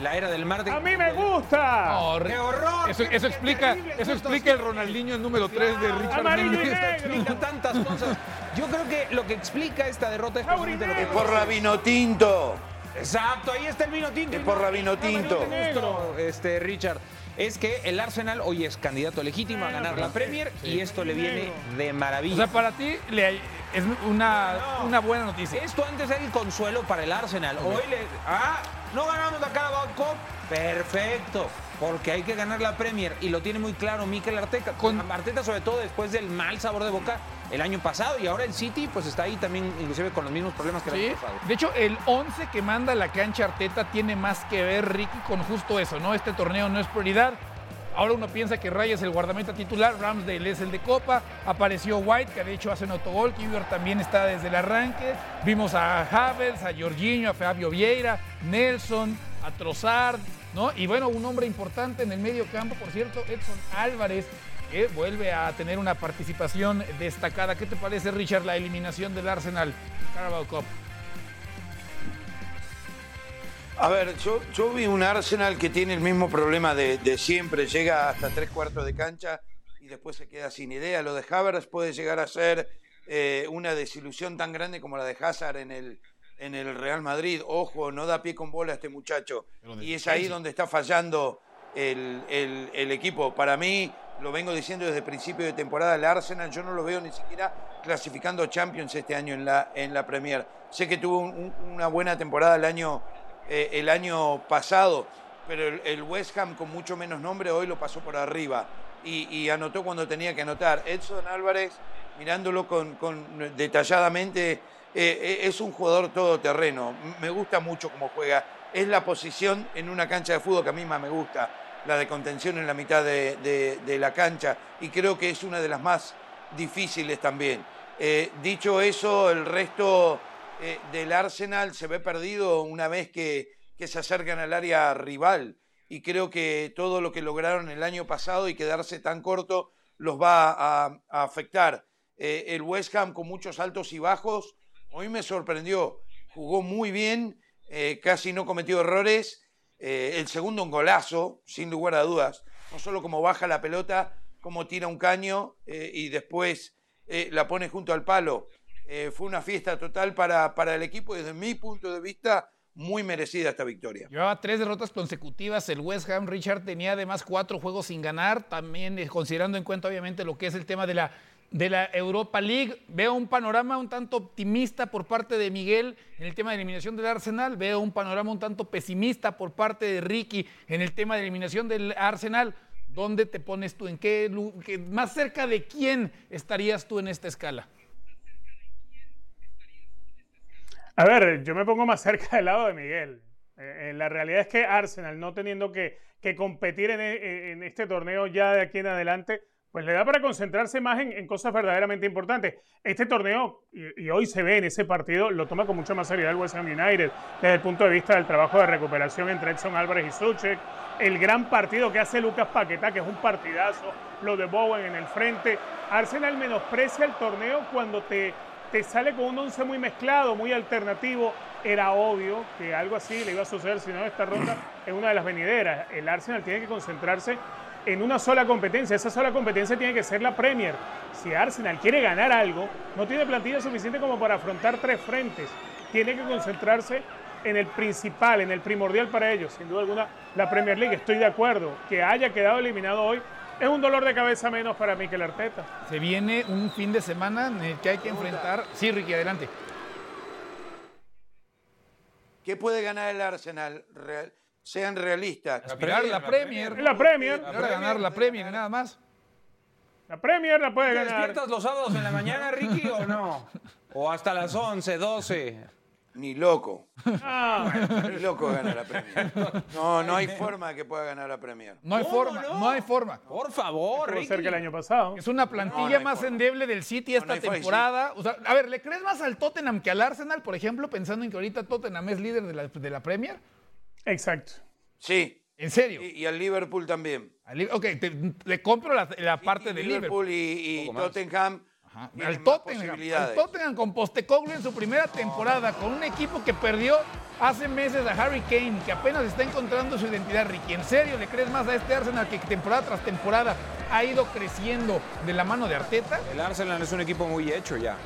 la era del marketing. A mí me gusta. ¡Qué horror! Eso, ¡Qué- eso qué explica, eso explica el Ronaldinho el número 3 de Richard Amarillo Mille. explica tantas cosas. Yo creo que lo que explica esta derrota es precisamente lo que Es por Rabino Tinto. Exacto, ahí está el vino tinto. Es por Rabino Tinto. Negro, este Richard. Es que el Arsenal hoy es candidato legítimo a ganar la Premier y esto le viene de O maravilla. sea, para ti le- es una, una buena noticia. Esto antes era el consuelo para el Arsenal. Hoy le. Ah, no ganamos la Carabao Cup. Perfecto. Porque hay que ganar la Premier. Y lo tiene muy claro Mikel Arteta. Con Arteta, sobre todo después del mal sabor de boca el año pasado. Y ahora el City, pues está ahí también, inclusive con los mismos problemas que el Sí. año pasado. De hecho, el 11 que manda la cancha Arteta tiene más que ver, Ricky, con justo eso, ¿no? Este torneo no es prioridad. Ahora uno piensa que Raya es el guardameta titular, Ramsdale es el de Copa, apareció White, que de hecho hace un autogol, Kiwior también está desde el arranque. Vimos a Havertz, a Jorginho, a Fabio Vieira, Nelson, a Trossard, ¿no? Y bueno, un hombre importante en el medio campo, por cierto, Edson Álvarez, que vuelve a tener una participación destacada. ¿Qué te parece, Richard, la eliminación del Arsenal Carabao Cup? A ver, yo, yo vi un Arsenal que tiene el mismo problema de, siempre, llega hasta tres cuartos de cancha y después se queda sin idea. Lo de Havertz puede llegar a ser eh, una desilusión tan grande como la de Hazard en el, en el Real Madrid. Ojo, no da pie con bola a este muchacho. Y es ahí donde está fallando el, el- el equipo. Para mí, lo vengo diciendo desde el principio de temporada, el Arsenal yo no lo veo ni siquiera clasificando Champions este año en la, en la Premier. Sé que tuvo un- un- una buena temporada el año, eh, el año pasado, pero el, el West Ham con mucho menos nombre hoy lo pasó por arriba y, y anotó cuando tenía que anotar. Edson Álvarez, mirándolo con, con- detalladamente, eh, eh, es un jugador todoterreno. Me gusta mucho cómo juega. Es la posición en una cancha de fútbol que a mí más me gusta, la de contención en la mitad de, la cancha, y creo que es una de las más difíciles también. Eh, dicho eso, el resto del Arsenal se ve perdido una vez que, se acercan al área rival. Y creo que todo lo que lograron el año pasado y quedarse tan corto los va a, afectar. El West Ham con muchos altos y bajos, hoy me sorprendió. Jugó muy bien, eh, casi no cometió errores. Eh, el segundo un golazo, sin lugar a dudas. No solo como baja la pelota, como tira un caño y después la pone junto al palo. fue una fiesta total para, para el equipo desde mi punto de vista muy merecida esta victoria. Llevaba tres derrotas consecutivas. El West Ham, Richard, tenía además cuatro juegos sin ganar. También eh, considerando en cuenta, obviamente, lo que es el tema de la, de la Europa League. Veo un panorama un tanto optimista por parte de Miguel en el tema de eliminación del Arsenal. Veo un panorama un tanto pesimista por parte de Ricky en el tema de eliminación del Arsenal. ¿Dónde te pones tú? ¿En qué, más cerca de quién estarías tú en esta escala? A ver, yo me pongo más cerca del lado de Miguel. Eh, eh, la realidad es que Arsenal, no teniendo que, competir e, en, este torneo ya de aquí en adelante, pues le da para concentrarse más en, cosas verdaderamente importantes. Este torneo, y, hoy se ve en ese partido, lo toma con mucha más seriedad el West Ham United, desde el punto de vista del trabajo de recuperación entre Edson Álvarez y Suchek, el gran partido que hace Lucas Paquetá, que es un partidazo, lo de Bowen en el frente. Arsenal menosprecia el torneo cuando te te sale con un once muy mezclado, muy alternativo. Era obvio que algo así le iba a suceder si no esta ronda en una de las venideras. El Arsenal tiene que concentrarse en una sola competencia. Esa sola competencia tiene que ser la Premier. Si Arsenal quiere ganar algo, no tiene plantilla suficiente como para afrontar tres frentes. Tiene que concentrarse en el principal, en el primordial para ellos. Sin duda alguna, la Premier League. Estoy de acuerdo. Que haya quedado eliminado hoy es un dolor de cabeza menos para Mikel Arteta. Se viene un fin de semana en el que hay que enfrentar. Sí, Ricky, adelante. ¿Qué puede ganar el Arsenal? Sean realistas. Aspirar la, Premier. La Premier. La ganar la Premier, nada más. La Premier la puede ganar. ¿Despiertas los sábados en la mañana, Ricky, o no? ¿O hasta las 11, 12? Ni loco. Ah. Ni loco gana la Premier. No, no hay forma que pueda ganar la Premier. No hay forma, no? hay forma. Por favor, Ricky. ser que el año pasado. Es una plantilla más endeble del City esta temporada. O sea, a ver, ¿le crees más al Tottenham que al Arsenal, por ejemplo, pensando en que ahorita Tottenham es líder de la, de la Premier? Exacto. Sí. ¿En serio? Y, al Liverpool también. ok, le compro la, parte de Liverpool. Liverpool y, y Tottenham al Tottenham, Tottenham con Postecoglou en su primera temporada, con un equipo que perdió hace meses a Harry Kane, que apenas está encontrando su identidad, Ricky. ¿En serio le crees más a este Arsenal que temporada tras temporada ha ido creciendo de la mano de Arteta? El Arsenal es un equipo muy hecho ya.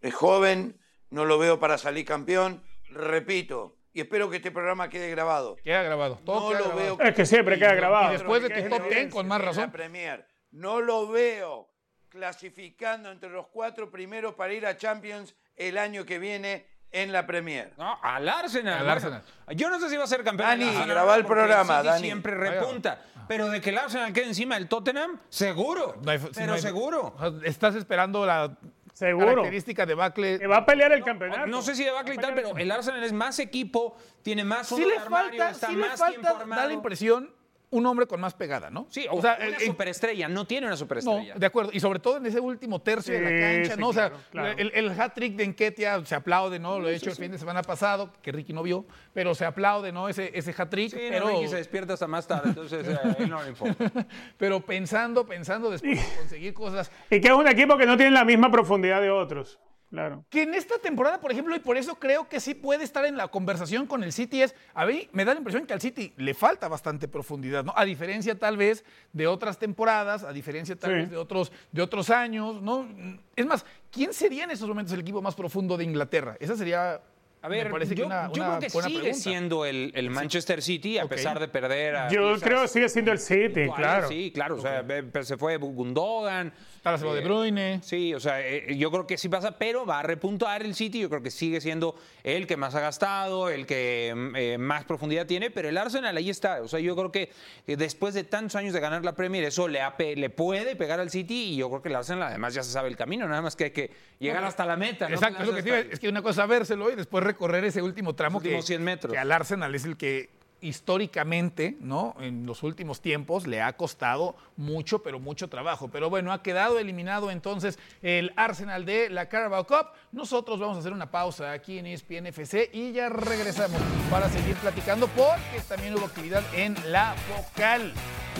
Es joven, no lo veo para salir campeón. Repito, y espero que este programa quede grabado. Queda grabado. no lo veo. Es que siempre queda grabado. Y después de tu top con más razón. Premier. No lo veo clasificando entre los cuatro primeros para ir a Champions el año que viene en la Premier. No, al Arsenal. Al Arsenal. Yo no sé si va a ser campeón. Dani, graba el programa, Dani. Siempre repunta. Pero de que el Arsenal quede encima del Tottenham, seguro. pero seguro. Estás esperando la Seguro. característica de Bacle. Que va a pelear el campeonato. No sé si de Bacle y tal, pero el Arsenal es más equipo, tiene más sí le falta, está sí le falta, Da la impresión un hombre con más pegada, ¿no? Sí, o, sea, una superestrella, no tiene una superestrella. No, de acuerdo, y sobre todo en ese último tercio de la cancha, ¿no? o sea, el, hat-trick de Enquetia se aplaude, ¿no? Lo he hecho el fin de semana pasado, que Ricky no vio, pero se aplaude, ¿no? Ese, ese hat-trick. Sí, pero... Ricky se despierta hasta más tarde, entonces eh, él no le importa. [LAUGHS] pero pensando, pensando después de conseguir cosas. Y que es un equipo que no tiene la misma profundidad de otros. Claro. Que en esta temporada, por ejemplo, y por eso creo que sí puede estar en la conversación con el City, es, a mí me da la impresión que al City le falta bastante profundidad, ¿no? A diferencia tal vez de otras temporadas, a diferencia tal vez de otros, de otros años, ¿no? Es más, ¿quién sería en estos momentos el equipo más profundo de Inglaterra? Esa sería a ver, yo, creo que sigue siendo el, Manchester City, a pesar de perder a. Yo creo que sigue siendo el City, claro. Sí, claro. O sea, se fue Gundogan. Está la de Bruyne. Sí, o sea, eh, yo creo que sí pasa, pero va a repuntar el City. Yo creo que sigue siendo el que más ha gastado, el que mm, eh, más profundidad tiene, pero el Arsenal ahí está. O sea, yo creo que después de tantos años de ganar la Premier, eso le, le puede pegar al City y yo creo que el Arsenal además ya se sabe el camino, nada más que hay que llegar hasta la meta. Exacto, es, lo que es que una cosa vérselo y después recorrer ese último tramo que, 100 metros. que al Arsenal es el que históricamente, ¿no? En los últimos tiempos le ha costado mucho, pero mucho trabajo. Pero bueno, ha quedado eliminado entonces el Arsenal de la Carabao Cup. Nosotros vamos a hacer una pausa aquí en ESPN FC y ya regresamos para seguir platicando porque también hubo actividad en la vocal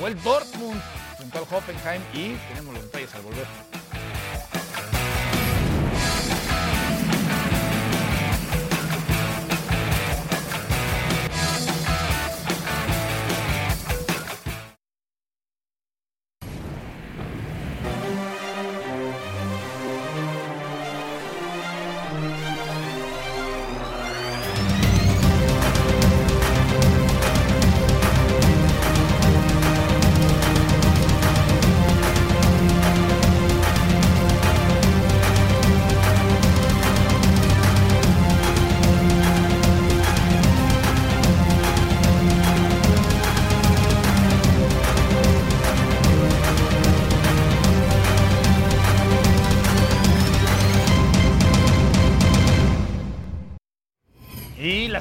o el Dortmund junto al Hoffenheim y tenemos los detalles al volver.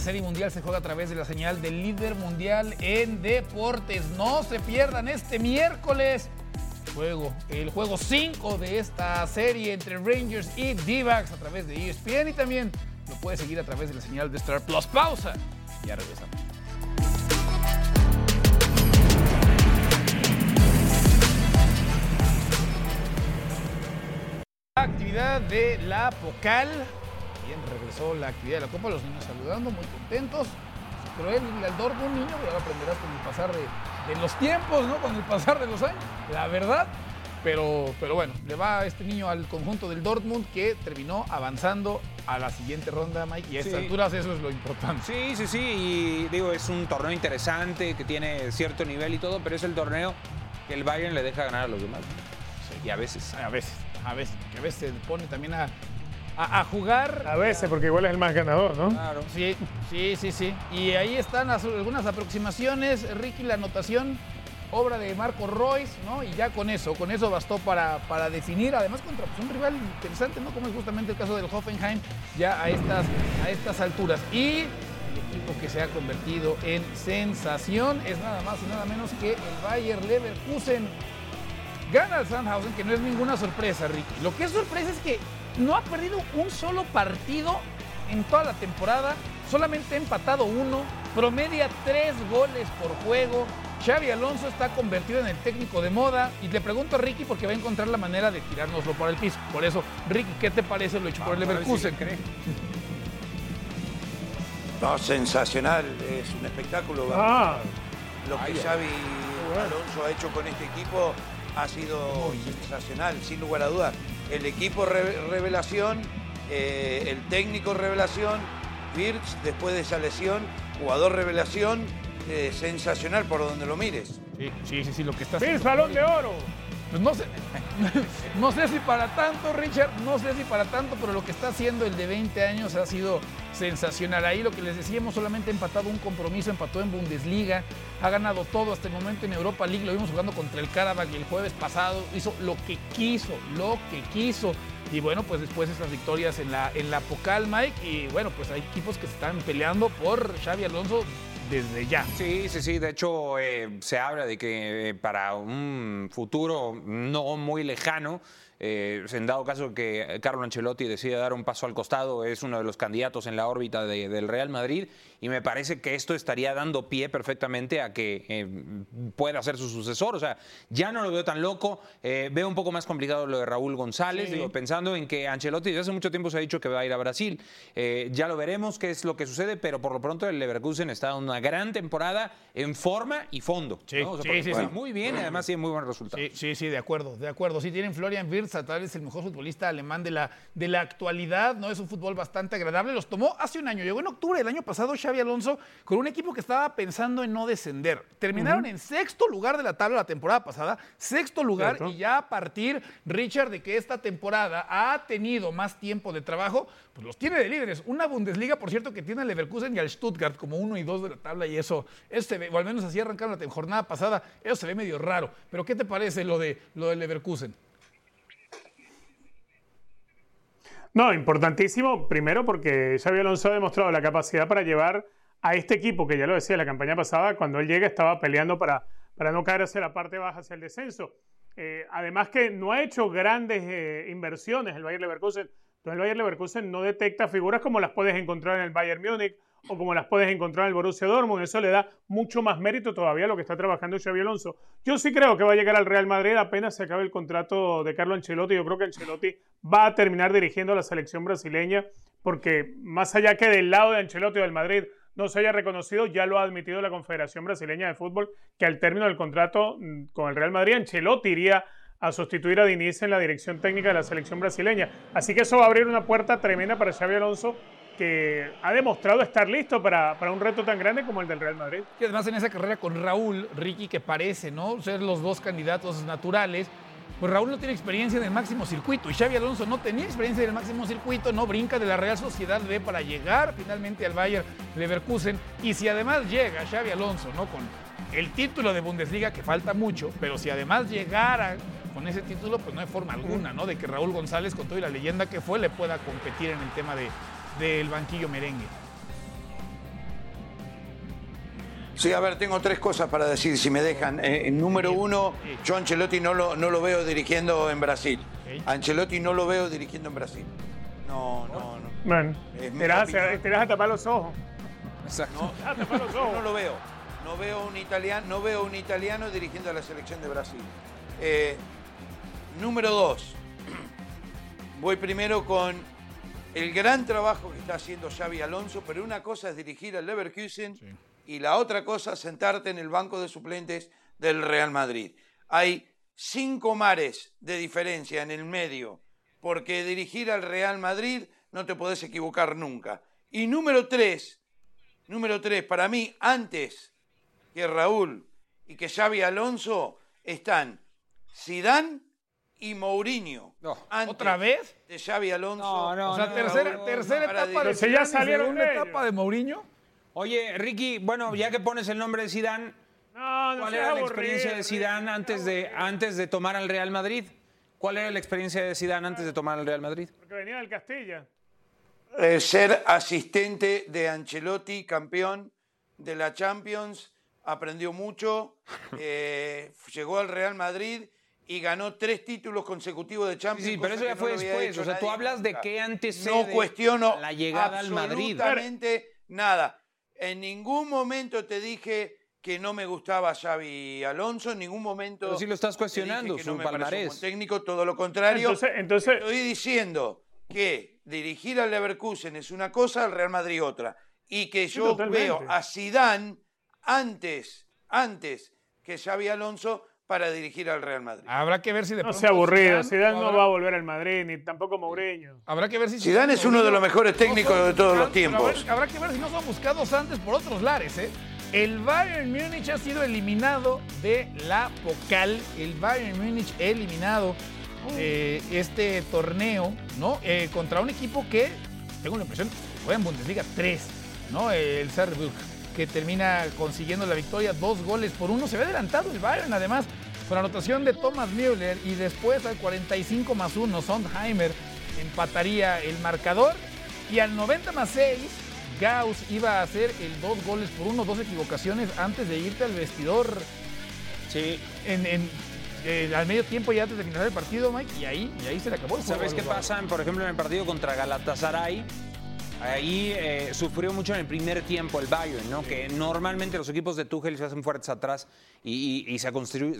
Serie Mundial se juega a través de la señal del líder mundial en deportes. No se pierdan este miércoles juego, el juego 5 de esta serie entre Rangers y d a través de ESPN y también lo puedes seguir a través de la señal de Star Plus. Pausa. Ya regresamos. Actividad de la Pocal bien regresó la actividad de la Copa, los niños saludando, muy contentos. Pero él, el Dortmund, niño, ya aprenderá con el pasar de, de, los tiempos, ¿no? Con el pasar de los años, la verdad. Pero, pero bueno, le va este niño al conjunto del Dortmund que terminó avanzando a la siguiente ronda, Mike. Y a estas alturas eso es lo importante. Sí, sí, sí. Y digo, es un torneo interesante que tiene cierto nivel y todo, pero es el torneo que el Bayern le deja ganar a los demás. Y a veces. A veces, a veces. Que a veces pone también a, a, jugar. A veces, porque igual es el más ganador, ¿no? Claro. Sí, sí, sí, sí. Y ahí están algunas aproximaciones. Ricky, la anotación, obra de Marco Royce, ¿no? Y ya con eso, con eso bastó para, para definir, además contra pues, un rival interesante, ¿no? Como es justamente el caso del Hoffenheim, ya a estas, a estas alturas. Y el equipo que se ha convertido en sensación es nada más y nada menos que el Bayer Leverkusen. Gana el Sandhausen, que no es ninguna sorpresa, Ricky. Lo que es sorpresa es que no ha perdido un solo partido en toda la temporada, solamente ha empatado uno, promedia tres goles por juego. Xavi Alonso está convertido en el técnico de moda y le pregunto a Ricky porque va a encontrar la manera de tirárnoslo por el piso. Por eso, Ricky, ¿qué te parece lo hecho por el Leverkusen? [LAUGHS] no, sensacional, es un espectáculo. Ah. Lo que Xavi Alonso ha hecho con este equipo ha sido sensacional, sin lugar a dudas el equipo revelación, eh, el técnico revelación, Virts después de esa lesión, jugador revelación, eh, sensacional por donde lo mires. Sí, sí, sí, lo que está haciendo. balón de oro! Pues no sé, [LAUGHS] no sé si para tanto, Richard, no sé si para tanto, pero lo que está haciendo el de 20 años ha sido sensacional. Ahí lo que les decíamos, solamente empatado un compromiso, empató en Bundesliga, ha ganado todo hasta el momento en Europa League, lo vimos jugando contra el Karabakh el jueves pasado, hizo lo que quiso, lo que quiso. Y bueno, pues después estas victorias en la, en la Pocal, Mike, y bueno, pues hay equipos que se están peleando por Xavi Alonso desde ya. Sí, sí, sí. De hecho, eh, se habla de que eh, para un futuro no muy lejano, eh, en dado caso que Carlo Ancelotti decida dar un paso al costado, es uno de los candidatos en la órbita del Real Madrid y me parece que esto estaría dando pie perfectamente a que eh, pueda ser su sucesor. O sea, ya no lo veo tan loco, eh, veo un poco más complicado lo de Raúl González, digo, pensando en que Ancelotti desde hace mucho tiempo se ha dicho que va a ir a Brasil. ya lo veremos qué es lo que sucede, pero por lo pronto el Leverkusen está en una gran temporada en forma y fondo. Sí, sí, sí, Muy bien además tiene muy buen resultado. Sí, sí, de acuerdo, de acuerdo. Sí, tienen Florian Wirtz tal vez el mejor futbolista alemán de la, de la actualidad, ¿no? Es un fútbol bastante agradable. Los tomó hace un año, llegó en octubre del año pasado Xavi Alonso con un equipo que estaba pensando en no descender. Terminaron en sexto lugar de la tabla la temporada pasada, sexto lugar, y ya a partir, Richard, de que esta temporada ha tenido más tiempo de trabajo, pues los tiene de líderes. Una Bundesliga, por cierto, que tiene al Leverkusen y al Stuttgart como uno y dos de la tabla, y eso, eso se ve, o al menos así arrancaron la jornada pasada, eso se ve medio raro. Pero ¿qué te parece lo de, lo de Leverkusen? No, importantísimo, primero porque Xavi Alonso ha demostrado la capacidad para llevar a este equipo, que ya lo decía la campaña pasada, cuando él llega estaba peleando para, para no caer hacia la parte baja, hacia el descenso. Eh, además que no ha hecho grandes eh, inversiones el Bayern Leverkusen. Entonces el Bayern Leverkusen no detecta figuras como las puedes encontrar en el Bayern Múnich o como las puedes encontrar en el Borussia Dortmund. Eso le da mucho más mérito todavía a lo que está trabajando Xavi Alonso. Yo sí creo que va a llegar al Real Madrid apenas se acabe el contrato de Carlo Ancelotti. Yo creo que Ancelotti va a terminar dirigiendo a la selección brasileña porque más allá que del lado de Ancelotti o del Madrid no se haya reconocido, ya lo ha admitido la Confederación Brasileña de Fútbol, que al término del contrato mm, con el Real Madrid, Ancelotti iría a sustituir a Diniz en la dirección técnica de la selección brasileña. Así que eso va a abrir una puerta tremenda para Xavi Alonso, que ha demostrado estar listo para, para, un reto tan grande como el del Real Madrid. Y además en esa carrera con Raúl, Ricky, que parece ¿no? ser los dos candidatos naturales, pues Raúl no tiene experiencia en el máximo circuito y Xavi Alonso no tenía experiencia en el máximo circuito, no brinca de la Real Sociedad B para llegar finalmente al Bayern Leverkusen y si además llega Xavi Alonso, ¿no? Con el título de Bundesliga que falta mucho, pero si además llegara con ese título, pues no hay forma alguna, ¿no? De que Raúl González, con toda la leyenda que fue, le pueda competir en el tema de, del banquillo merengue. Sí, a ver, tengo tres cosas para decir, si me dejan. Eh, número uno, yo Ancelotti no lo, no lo veo dirigiendo en Brasil. Ancelotti no lo veo dirigiendo en Brasil. No, no, no. Bueno, te vas a tapar los ojos. Exacto. No, tapar los ojos. no lo veo. No veo un italiano, no veo un italiano dirigiendo a la selección de Brasil. Eh, número dos, [CLEARS THROAT] voy primero con el gran trabajo que está haciendo Xavi Alonso, pero una cosa es dirigir al Leverkusen y la otra cosa, sentarte en el banco de suplentes del Real Madrid. Hay cinco mares de diferencia en el medio, porque dirigir al Real Madrid no te podés equivocar nunca. Y número tres, número tres, para mí, antes que Raúl y que Xavi Alonso, están Sidán y Mourinho. ¿Otra vez? De Xavi Alonso. No, no, o sea, tercera, tercera etapa de, ya salieron etapa de Mourinho. Oye, Ricky, bueno, ya que pones el nombre de Sidán, ¿cuál era la experiencia de Sidán antes de, antes de tomar al Real Madrid? ¿Cuál era la experiencia de Sidán antes de tomar al Real Madrid? Porque venía del Castilla. Eh, ser asistente de Ancelotti, campeón de la Champions, aprendió mucho, [LAUGHS] eh, llegó al Real Madrid y ganó tres títulos consecutivos de Champions. Sí, pero eso ya fue después. O sea, tú hablas de qué antecede no cuestiono la llegada al Madrid. Absolutamente nada. En ningún momento te dije que no me gustaba Xavi Alonso, en ningún momento. Pero si lo estás cuestionando, su palmarés. técnico, todo lo contrario. Entonces, Estoy diciendo que dirigir al Leverkusen es una cosa, al Real Madrid otra. Y que yo veo a Zidane antes, antes que Xavi Alonso para dirigir al Real Madrid. Habrá que ver si de No sea aburrido, Zidane no va a volver al Madrid, ni tampoco Mourinho. Habrá que ver si Zidane es uno de los mejores técnicos de todos los tiempos. habrá que ver si no son buscados antes por otros lares, ¿eh? El Bayern Múnich ha sido eliminado de la Pocal. El Bayern Múnich eliminado eh, este torneo, ¿no? Eh, contra un equipo que, tengo la impresión, fue en Bundesliga 3, ¿no? El Saarbrück que termina consiguiendo la victoria, dos goles por uno. Se ve adelantado el Bayern, además, con anotación de Thomas Müller y después al 45 más 1, Sondheimer empataría el marcador. Y al 90 más 6, Gauss iba a hacer el dos goles por uno, dos equivocaciones antes de irte al vestidor. Sí. En, eh, al medio tiempo y antes de finalizar el partido, Mike, y ahí, y ahí se le acabó. ¿Sabes qué pasa, por ejemplo, en el partido contra Galatasaray? Ahí eh, sufrió mucho en el primer tiempo el Bayern, ¿no? Que normalmente los equipos de Tuchel se hacen fuertes atrás y, se,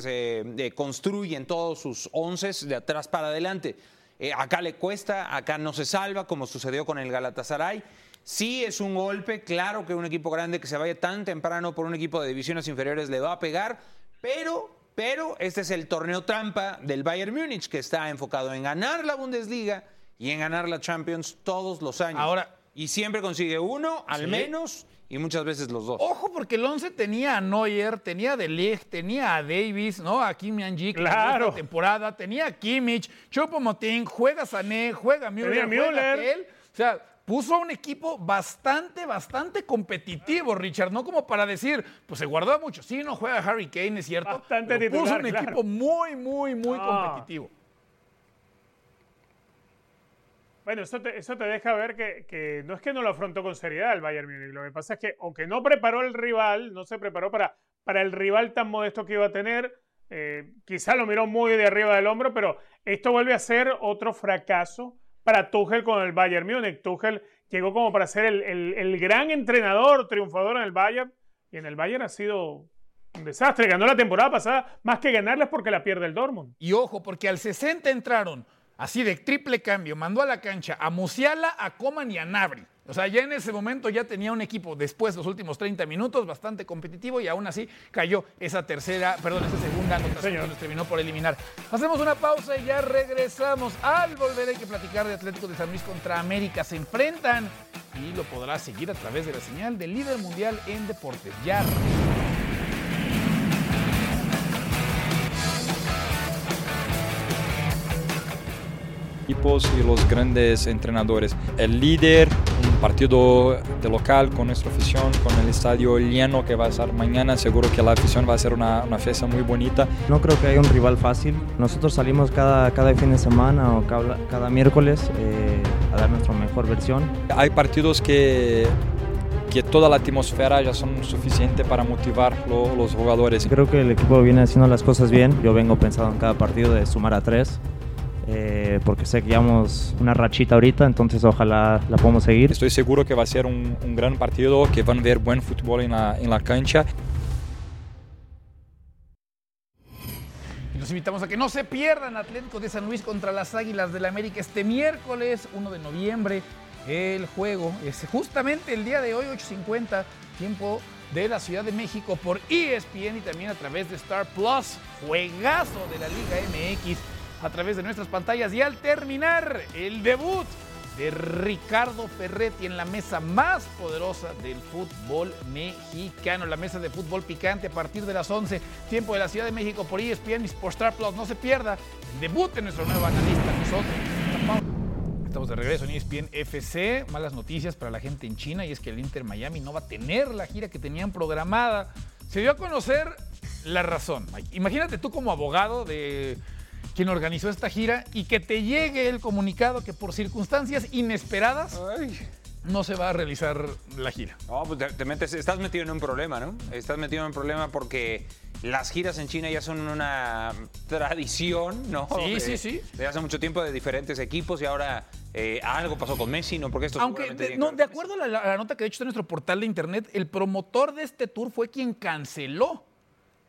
eh, construyen todos sus once de atrás para adelante. Eh, acá le cuesta, acá no se salva, como sucedió con el Galatasaray. Sí es un golpe, claro que un equipo grande que se vaya tan temprano por un equipo de divisiones inferiores le va a pegar, pero, pero este es el torneo trampa del Bayern Múnich, que está enfocado en ganar la Bundesliga y en ganar la Champions todos los años. Ahora, y siempre consigue uno, al menos, y muchas veces los dos. Ojo, porque el 11 tenía a Neuer, tenía a De Ligt, tenía a Davis, ¿no? A Kim Yang claro. temporada, tenía a Kimmich, Chopomotín, juega Sané, juega Müller, juega Él. O sea, puso un equipo bastante, bastante competitivo, Richard, no como para decir, pues se guardó mucho. Sí, no juega Harry Kane, es cierto. Bastante pero puso un equipo muy, muy, muy competitivo. Bueno, eso te, eso te deja ver que, que no es que no lo afrontó con seriedad el Bayern Múnich. Lo que pasa es que, aunque no preparó el rival, no se preparó para, para el rival tan modesto que iba a tener, eh, quizá lo miró muy de arriba del hombro, pero esto vuelve a ser otro fracaso para Tuchel con el Bayern Múnich. Tuchel llegó como para ser el, el, gran entrenador triunfador en el Bayern y en el Bayern ha sido un desastre. Ganó la temporada pasada, más que ganarles porque la pierde el Dortmund. Y ojo, porque al 60 entraron así de triple cambio, mandó a la cancha a Musiala, a Coman y a Nabri. O sea, ya en ese momento ya tenía un equipo, después de los últimos 30 minutos, bastante competitivo y aún así cayó esa tercera, perdón, esa segunda anotación que nos terminó por eliminar. Hacemos una pausa y ya regresamos. Al volver hay que platicar de Atlético de San Luis contra América. Se enfrentan y lo podrá seguir a través de la señal del líder mundial en deportes. Ya equipos y los grandes entrenadores. El líder, un partido de local con nuestra afición, con el estadio lleno que va a ser mañana, seguro que la afición va a ser una, una fiesta muy bonita. No creo que haya un rival fácil. Nosotros salimos cada, cada fin de semana o cada, cada miércoles eh, a dar nuestra mejor versión. Hay partidos que que toda la atmósfera ya son suficiente para motivar lo, los jugadores. Creo que el equipo viene haciendo las cosas bien. Yo vengo pensando en cada partido de sumar a tres. Eh, porque sé que llevamos una rachita ahorita, entonces ojalá la podamos seguir. Estoy seguro que va a ser un, un gran partido, que van a ver buen fútbol en la, en la cancha. Y los invitamos a que no se pierdan Atlético de San Luis contra las Águilas del la América este miércoles 1 de noviembre. El juego es justamente el día de hoy, 8.50, tiempo de la Ciudad de México por ESPN y también a través de Star Plus. Juegazo de la Liga MX a través de nuestras pantallas. Y al terminar el debut de Ricardo Ferretti en la mesa más poderosa del fútbol mexicano, la mesa de fútbol picante a partir de las 11, tiempo de la Ciudad de México por ESPN y por Star Plus. No se pierda el debut de nuestro nuevo analista, nosotros. Estamos de regreso en ESPN FC. Malas noticias para la gente en China y es que el Inter Miami no va a tener la gira que tenían programada. Se dio a conocer la razón. Imagínate tú como abogado de quien organizó esta gira y que te llegue el comunicado que por circunstancias inesperadas Ay. no se va a realizar la gira. No, pues te, te metes, estás metido en un problema, ¿no? Estás metido en un problema porque las giras en China ya son una tradición, ¿no? Sí, De- sí, sí. De hace mucho tiempo de diferentes equipos y ahora eh, algo pasó con Messi, ¿no? Porque esto Aunque, de, no, de acuerdo a la, a la nota que de hecho está en nuestro portal de internet, el promotor de este tour fue quien canceló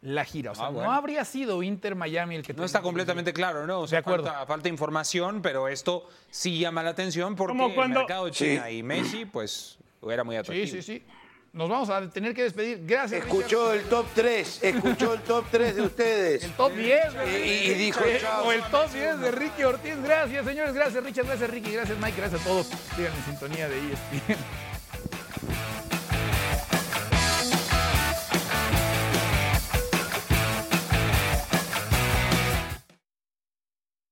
la gira. O sea, Ah, bueno. no habría sido Inter Miami el que No está completamente claro, ¿no? O sea, De acuerdo. Falta, falta información, pero esto sí llama la atención porque Como cuando- el mercado de China Sí. y Messi, pues, era muy atractivo. Sí, sí, sí. Nos vamos a tener que despedir. Gracias. Escuchó el top 3, escuchó el top 3 de ustedes. El top 10. ¿verdad? Y- y dijo, Eh, chao. O el top 10 de Ricky Ortiz. Gracias, señores. Gracias, Richard. Gracias, Ricky. Gracias, Mike. Gracias a todos. Sigan en sintonía de ESPN.